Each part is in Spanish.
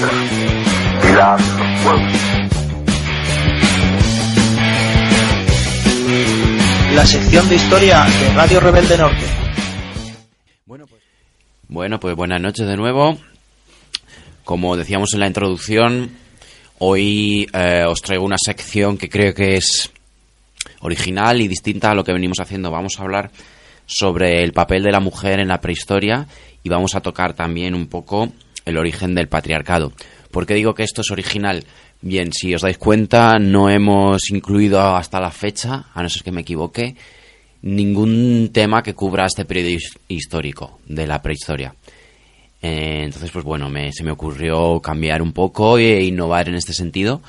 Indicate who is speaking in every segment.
Speaker 1: Los Pueblos.
Speaker 2: La sección de historia de Radio Rebelde Norte.
Speaker 3: Bueno, pues buenas noches de nuevo. Como decíamos en la introducción, hoy eh, os traigo una sección que creo que es original y distinta a lo que venimos haciendo. Vamos a hablar sobre el papel de la mujer en la prehistoria y vamos a tocar también un poco el origen del patriarcado. ¿Por qué digo que esto es original? Bien, si os dais cuenta, no hemos incluido hasta la fecha, a no ser que me equivoque, ningún tema que cubra este periodo histórico de la prehistoria. Eh, entonces, pues bueno, me, se me ocurrió cambiar un poco e innovar en este sentido.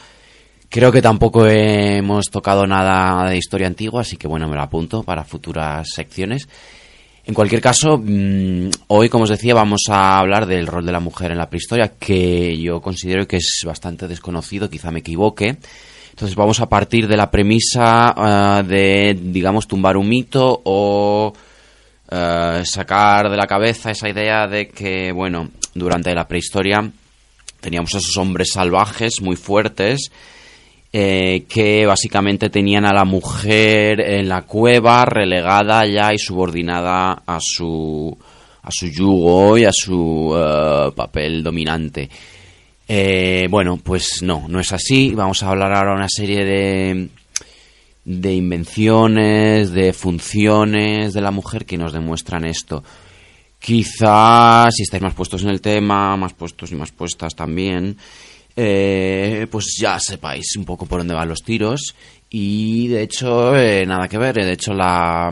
Speaker 3: Creo que tampoco hemos tocado nada de historia antigua, así que bueno, me lo apunto para futuras secciones. En cualquier caso, mm, hoy, como os decía, vamos a hablar del rol de la mujer en la prehistoria, que yo considero que es bastante desconocido, quizá me equivoque. Entonces vamos a partir de la premisa eh, de, digamos, tumbar un mito o eh, sacar de la cabeza esa idea de que, bueno, durante la prehistoria teníamos esos hombres salvajes muy fuertes eh, que básicamente tenían a la mujer en la cueva relegada ya y subordinada a su a su yugo y a su eh, papel dominante. Eh, bueno, pues no, no es así. Vamos a hablar ahora una serie de, de invenciones, de funciones de la mujer que nos demuestran esto. Quizás, si estáis más puestos en el tema, más puestos y más puestas también, eh, pues ya sepáis un poco por dónde van los tiros. Y de hecho, eh, nada que ver. De hecho, la,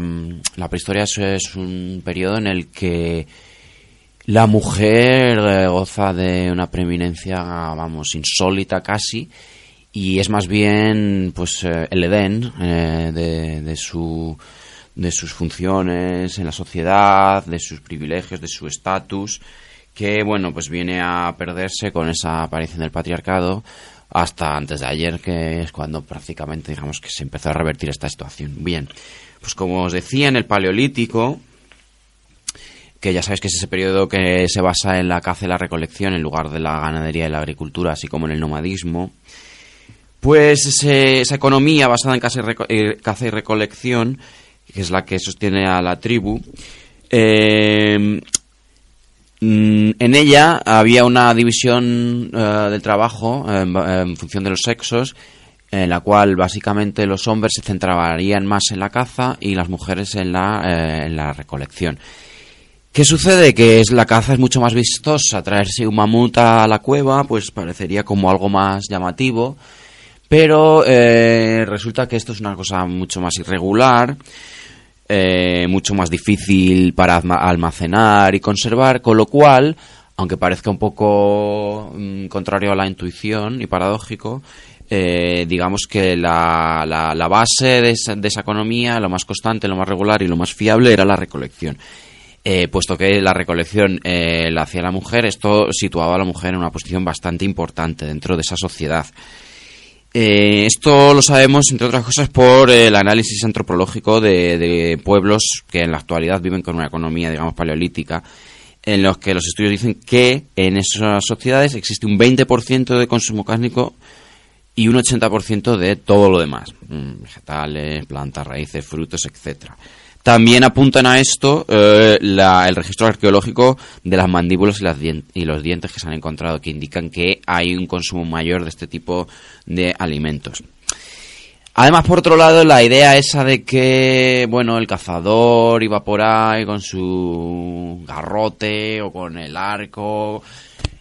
Speaker 3: la prehistoria es, un periodo en el que la mujer eh, goza de una preeminencia, vamos, insólita casi. Y es más bien, pues, eh, el Edén de, su, de sus funciones en la sociedad, de sus privilegios, de su estatus que bueno, pues viene a perderse con esa aparición del patriarcado hasta antes de ayer, que es cuando prácticamente digamos que se empezó a revertir esta situación. Bien, pues como os decía, en el Paleolítico, que ya sabéis que es ese periodo que se basa en la caza y la recolección en lugar de la ganadería y la agricultura, así como en el nomadismo, pues ese, esa economía basada en caza y, eh, caza y recolección, que es la que sostiene a la tribu, eh, en ella había una división uh, del trabajo en, en, función de los sexos, en la cual básicamente los hombres se centrarían más en la caza y las mujeres en la, eh, en la recolección. ¿Qué sucede? Que es, la caza es mucho más vistosa. Traerse un mamut a la cueva, pues parecería como algo más llamativo. Pero eh, resulta que esto es una cosa mucho más irregular eh, mucho más difícil para almacenar y conservar, con lo cual, aunque parezca un poco mm, contrario a la intuición y paradójico, eh, digamos que la, la, base de esa, de esa, economía, lo más constante, lo más regular y lo más fiable era la recolección. Eh, puesto que la recolección eh, la hacía la mujer, esto situaba a la mujer en una posición bastante importante dentro de esa sociedad. Eh, esto lo sabemos, entre otras cosas, por el análisis antropológico de, de, pueblos que en la actualidad viven con una economía, digamos, paleolítica, en los que los estudios dicen que en esas sociedades existe un 20% de consumo cárnico y un 80% de todo lo demás, mm, vegetales, plantas, raíces, frutos, etcétera. También apuntan a esto eh, la, el registro arqueológico de las mandíbulas y, las los dientes que se han encontrado, que indican que hay un consumo mayor de este tipo de alimentos. Además, por otro lado, la idea esa de que, bueno, el cazador iba por ahí con su garrote o con el arco,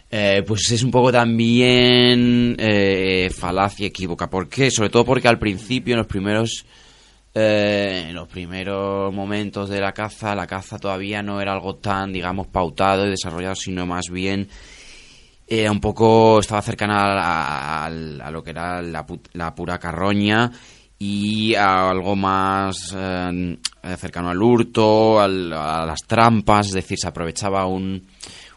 Speaker 3: eh, pues es un poco también eh, falacia equívoca. ¿Por qué? Sobre todo porque al principio, en los primeros eh, en los primeros momentos de la caza, la caza todavía no era algo tan, digamos, pautado y desarrollado, sino más bien era un poco, estaba cercana a, a, a lo que era la, la, pura carroña y a algo más eh, cercano al hurto, a las trampas, es decir, se aprovechaba un,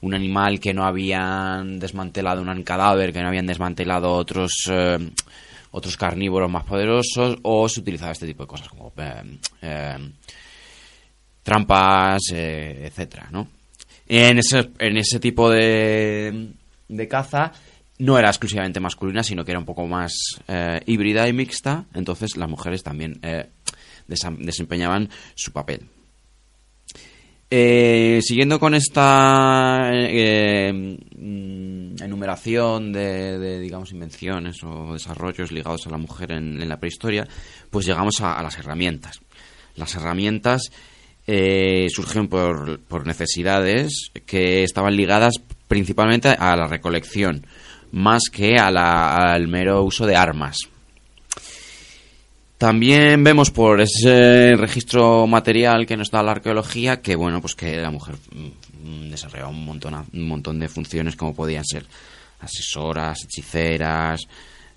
Speaker 3: un animal que no habían desmantelado, un cadáver que no habían desmantelado otros... Eh, otros carnívoros más poderosos o se utilizaba este tipo de cosas como eh, eh, trampas, eh, etcétera, ¿no? En ese, en ese tipo de, de caza no era exclusivamente masculina, sino que era un poco más eh, híbrida y mixta, entonces las mujeres también desempeñaban su papel. Eh, siguiendo con esta eh, mm, enumeración de, digamos, invenciones o desarrollos ligados a la mujer en, la prehistoria, pues llegamos a, las herramientas. Las herramientas eh, surgen por, por necesidades que estaban ligadas principalmente a la recolección, más que a la- al mero uso de armas. También vemos por ese registro material que nos da la arqueología que bueno pues que la mujer mm, desarrollaba un montón un montón de funciones como podían ser asesoras, hechiceras,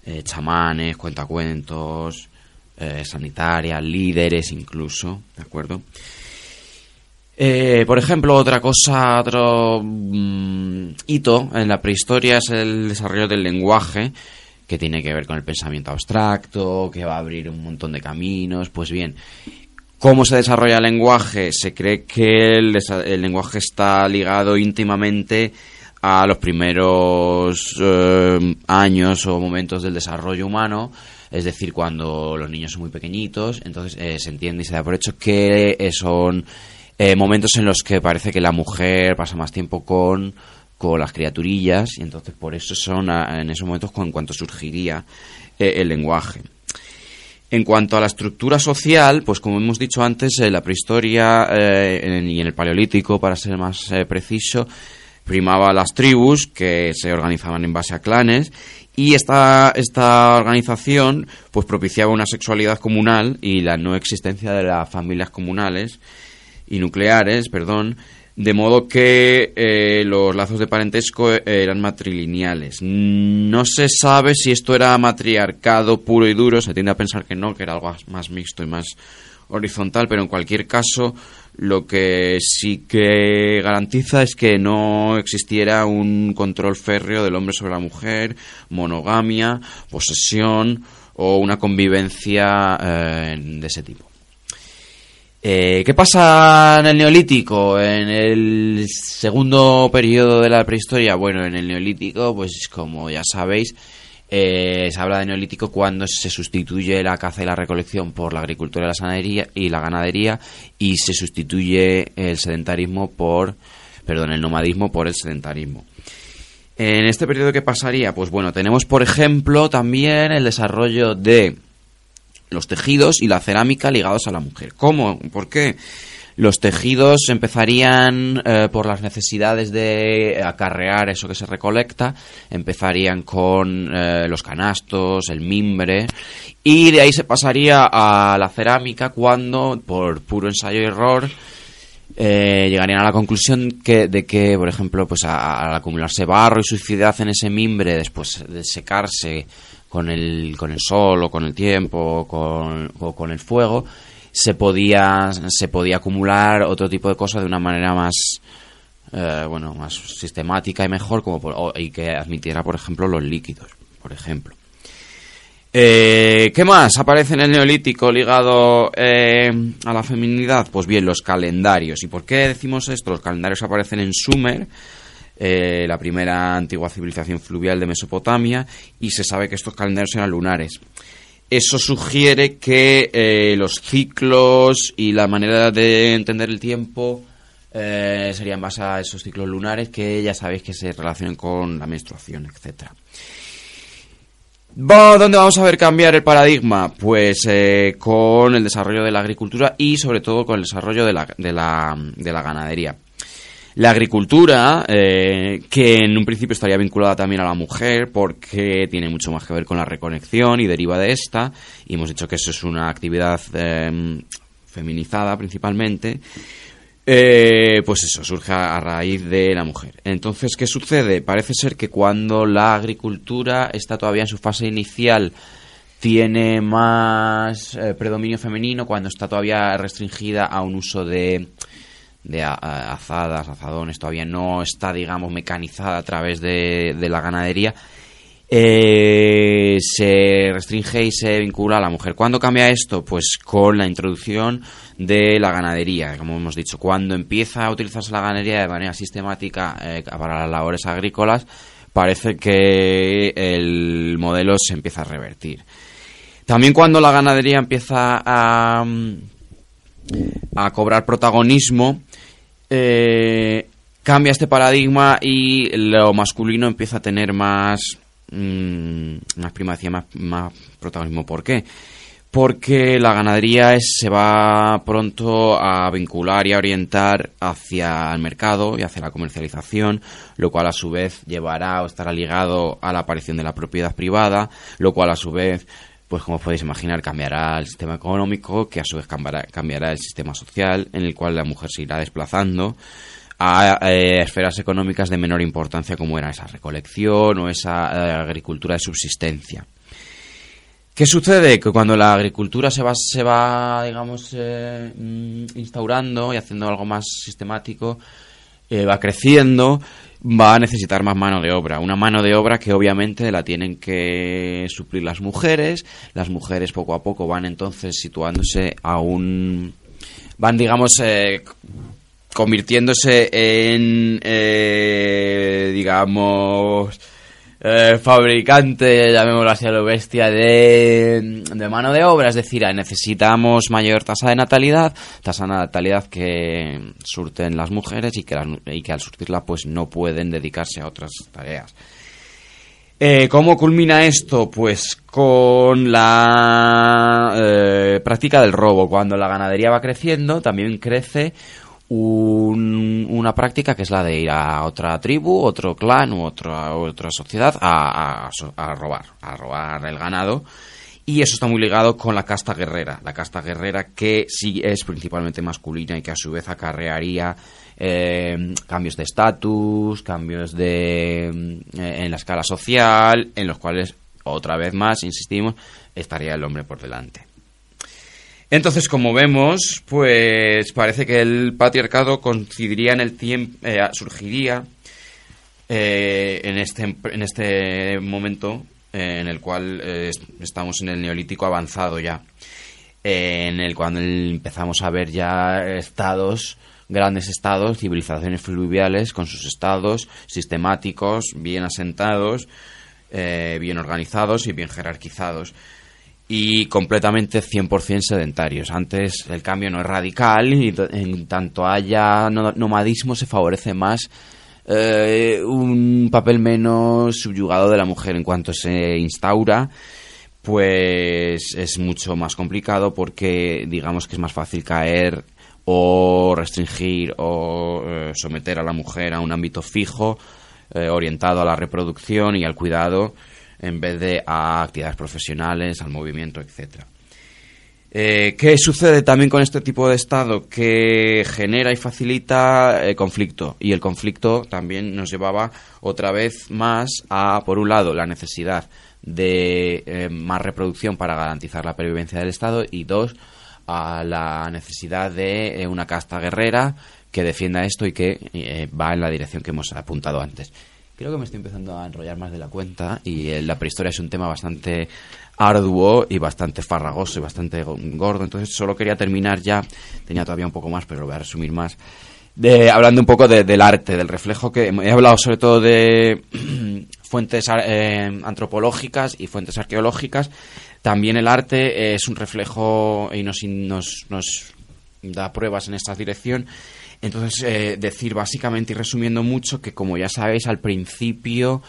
Speaker 3: eh, chamanes, cuentacuentos, eh, sanitarias, líderes incluso, ¿de acuerdo? Eh, por ejemplo, otra cosa, otro mm, hito en la prehistoria es el desarrollo del lenguaje, que tiene que ver con el pensamiento abstracto, que va a abrir un montón de caminos. Pues bien, ¿cómo se desarrolla el lenguaje? Se cree que el, lenguaje está ligado íntimamente a los primeros eh, años o momentos del desarrollo humano, es decir, cuando los niños son muy pequeñitos, entonces eh, se entiende y se da por hecho que eh, son momentos en los que parece que la mujer pasa más tiempo con, con las criaturillas y entonces por eso son en esos momentos con cuanto surgiría eh, el lenguaje. En cuanto a la estructura social, pues como hemos dicho antes, en la prehistoria eh, en- y en el paleolítico, para ser más eh, preciso, primaba las tribus que se organizaban en base a clanes y esta, esta organización pues propiciaba una sexualidad comunal y la no existencia de las familias comunales y nucleares, perdón, de modo que eh, los lazos de parentesco eh, eran matrilineales. No se sabe si esto era matriarcado puro y duro, se tiende a pensar que no, que era algo más mixto y más horizontal, pero en cualquier caso lo que sí que garantiza es que no existiera un control férreo del hombre sobre la mujer, monogamia, posesión o una convivencia eh, de ese tipo. Eh, ¿Qué pasa en el Neolítico? En el segundo periodo de la prehistoria, bueno, en el Neolítico, pues como ya sabéis, eh, se habla de Neolítico cuando se sustituye la caza y la recolección por la agricultura y la ganadería, y la ganadería y se sustituye el sedentarismo por, perdón, el nomadismo por el sedentarismo. En este periodo, ¿qué pasaría? Pues bueno, tenemos, por ejemplo, también el desarrollo de los tejidos y la cerámica ligados a la mujer. ¿Cómo? ¿Por qué? Los tejidos empezarían eh, por las necesidades de acarrear eso que se recolecta, empezarían con eh, los canastos, el mimbre, y de ahí se pasaría a la cerámica cuando, por puro ensayo y error, eh, llegarían a la conclusión que, de que, por ejemplo, pues a- al acumularse barro y suciedad en ese mimbre, después de secarse con el, con el sol o con el tiempo o con, o con el fuego, se podía, se podía acumular otro tipo de cosas de una manera más, eh, bueno, más sistemática y mejor, como por- y que admitiera, por ejemplo, los líquidos, por ejemplo. Eh, ¿Qué más aparece en el Neolítico ligado eh, a la feminidad? Pues bien, los calendarios. ¿Y por qué decimos esto? Los calendarios aparecen en Sumer, eh, la primera antigua civilización fluvial de Mesopotamia, y se sabe que estos calendarios eran lunares. Eso sugiere que eh, los ciclos y la manera de entender el tiempo eh, serían base a esos ciclos lunares que ya sabéis que se relacionan con la menstruación, etcétera. ¿Dónde vamos a ver cambiar el paradigma? Pues con el desarrollo de la agricultura y sobre todo con el desarrollo de la, de la ganadería. La agricultura, eh, que en un principio estaría vinculada también a la mujer, porque tiene mucho más que ver con la reconexión y deriva de esta, y hemos dicho que eso es una actividad eh, feminizada principalmente, eh, pues eso, surge a a raíz de la mujer. Entonces, ¿qué sucede? Parece ser que cuando la agricultura está todavía en su fase inicial, tiene más eh, predominio femenino, cuando está todavía restringida a un uso de, de azadas, azadones, todavía no está, digamos, mecanizada a través de, de la ganadería, eh, se restringe y se vincula a la mujer. ¿Cuándo cambia esto? Pues con la introducción de la ganadería, como hemos dicho. Cuando empieza a utilizarse la ganadería de manera sistemática eh, para las labores agrícolas, parece que el modelo se empieza a revertir. También cuando la ganadería empieza a, a cobrar protagonismo, eh, cambia este paradigma y lo masculino empieza a tener más, mm, más primacía, más, más protagonismo. ¿Por qué? porque la ganadería se va pronto a vincular y a orientar hacia el mercado y hacia la comercialización, lo cual a su vez llevará o estará ligado a la aparición de la propiedad privada, lo cual a su vez, pues como podéis imaginar, cambiará el sistema económico, que a su vez cambiará, el sistema social, en el cual la mujer se irá desplazando a eh, esferas económicas de menor importancia como era esa recolección o esa eh, agricultura de subsistencia. ¿Qué sucede? Que cuando la agricultura se va, se va digamos, eh, instaurando y haciendo algo más sistemático, eh, va creciendo, va a necesitar más mano de obra. Una mano de obra que obviamente la tienen que suplir las mujeres. Las mujeres poco a poco van entonces situándose a un... van, digamos, eh, convirtiéndose en, digamos eh, fabricante, llamémoslo así a lo bestia, de, mano de obra. Es decir, necesitamos mayor tasa de natalidad, tasa de natalidad que surten las mujeres y que, y que al surtirla pues no pueden dedicarse a otras tareas. Eh, ¿Cómo culmina esto? Pues con la eh, práctica del robo. Cuando la ganadería va creciendo, también crece una práctica que es la de ir a otra tribu, otro clan u otra, otra sociedad a, a, robar, a robar el ganado. Y eso está muy ligado con la casta guerrera, la casta guerrera que sí es principalmente masculina y que a su vez acarrearía eh, cambios de estatus, cambios de eh, en la escala social, en los cuales otra vez más, insistimos, estaría el hombre por delante. Entonces, como vemos, pues parece que el patriarcado coincidiría en el tiempo, eh, surgiría eh, en, este, en este momento eh, en el cual estamos en el neolítico avanzado ya, en el cual empezamos a ver ya estados, grandes estados, civilizaciones fluviales con sus estados sistemáticos, bien asentados, bien organizados y bien jerarquizados y completamente 100% sedentarios. Antes el cambio no es radical y en tanto haya nomadismo se favorece más eh, un papel menos subyugado de la mujer. En cuanto se instaura, pues es mucho más complicado porque digamos que es más fácil caer o restringir o eh, someter a la mujer a un ámbito fijo eh, orientado a la reproducción y al cuidado en vez de a actividades profesionales, al movimiento, etcétera. Eh, ¿Qué sucede también con este tipo de Estado? Que genera y facilita eh, conflicto. Y el conflicto también nos llevaba otra vez más a, por un lado, la necesidad de eh, más reproducción para garantizar la pervivencia del Estado y dos, a la necesidad de una casta guerrera que defienda esto y que va en la dirección que hemos apuntado antes. Creo que me estoy empezando a enrollar más de la cuenta y eh, la prehistoria es un tema bastante arduo y bastante farragoso y bastante gordo. Entonces solo quería terminar ya, tenía todavía un poco más, pero lo voy a resumir más, de, hablando un poco del arte, del reflejo que he hablado sobre todo de fuentes eh, antropológicas y fuentes arqueológicas. También el arte es un reflejo y nos, nos, nos da pruebas en esta dirección entonces, eh, decir básicamente y resumiendo mucho que, como ya sabéis, al principio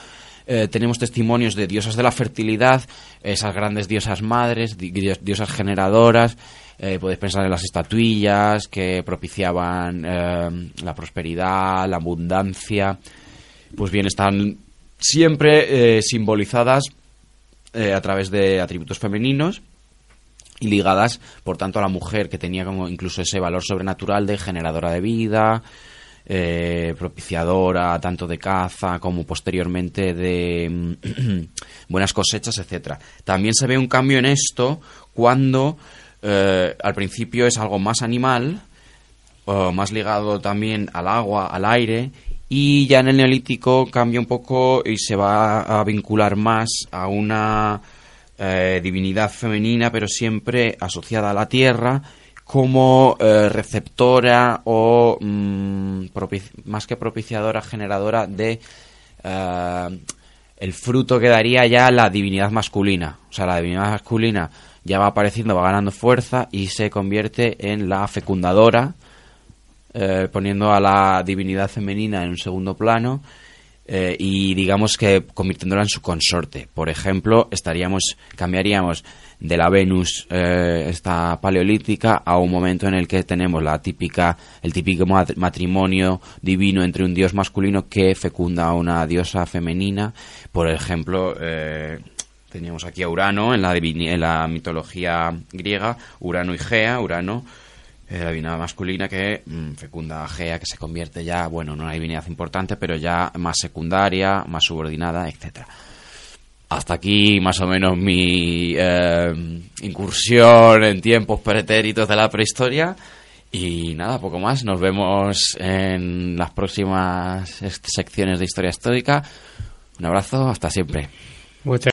Speaker 3: eh, tenemos testimonios de diosas de la fertilidad, esas grandes diosas madres, diosas generadoras. Eh, podéis pensar en las estatuillas que propiciaban la prosperidad, la abundancia. Pues bien, están siempre simbolizadas a través de atributos femeninos y ligadas, por tanto, a la mujer, que tenía como incluso ese valor sobrenatural de generadora de vida, eh, propiciadora tanto de caza como posteriormente de mm, buenas cosechas, etcétera. También se ve un cambio en esto cuando eh, al principio es algo más animal, más ligado también al agua, al aire, y ya en el neolítico cambia un poco y se va a vincular más a una eh, divinidad femenina, pero siempre asociada a la tierra como eh, receptora o mm, más que propiciadora, generadora de eh, el fruto quedaría ya la divinidad masculina. O sea, la divinidad masculina ya va apareciendo, va ganando fuerza y se convierte en la fecundadora, poniendo a la divinidad femenina en un segundo plano eh, y digamos que convirtiéndola en su consorte. Por ejemplo, estaríamos, cambiaríamos de la Venus eh, esta paleolítica a un momento en el que tenemos la típica el típico matrimonio divino entre un dios masculino que fecunda a una diosa femenina por ejemplo eh, teníamos aquí a Urano en la en la mitología griega Urano y Gea Urano eh, la divinidad masculina que mm, fecunda a Gea que se convierte ya bueno en una divinidad importante pero ya más secundaria más subordinada etcétera hasta aquí más o menos mi eh, incursión en tiempos pretéritos de la prehistoria. Y nada, poco más. Nos vemos en las próximas secciones de historia histórica. Un abrazo, hasta siempre.